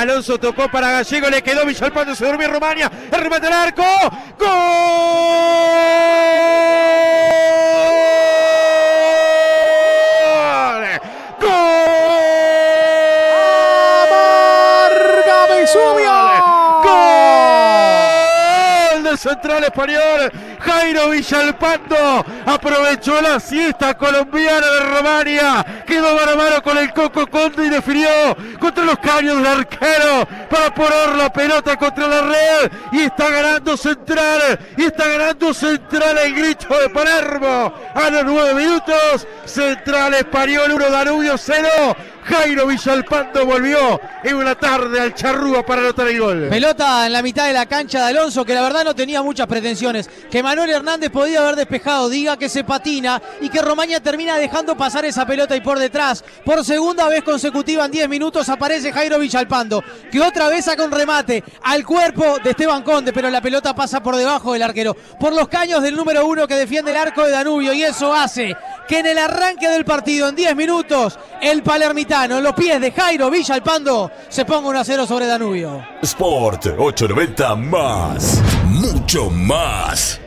Alonso tocó para Gallego, le quedó Villalpando, se durmió Rumania. El remate al arco. ¡Gol! Central español. Jairo Villalpando aprovechó la siesta colombiana de Romania. Quedó mano a mano con el Coco Conde y definió contra los caños del arquero para poner la pelota contra la red. Y está ganando central. Y está ganando central el grito de Palermo. A los nueve minutos. Central español 1, Danubio 0. Jairo Villalpando volvió en una tarde al charrúa para anotar el gol. Pelota en la mitad de la cancha de Alonso, que la verdad no tenía muchas pretensiones. Que Manuel Hernández podía haber despejado, diga que se patina y que Romaña termina dejando pasar esa pelota y por detrás, por segunda vez consecutiva en 10 minutos, aparece Jairo Villalpando, que otra vez saca un remate al cuerpo de Esteban Conde, pero la pelota pasa por debajo del arquero, por los caños del número uno que defiende el arco de Danubio y eso hace que en el arranque del partido, en 10 minutos, el Palermitano, en los pies de Jairo Villalpando, se ponga 1 a 0 sobre Danubio. Sport 890 más, mucho más.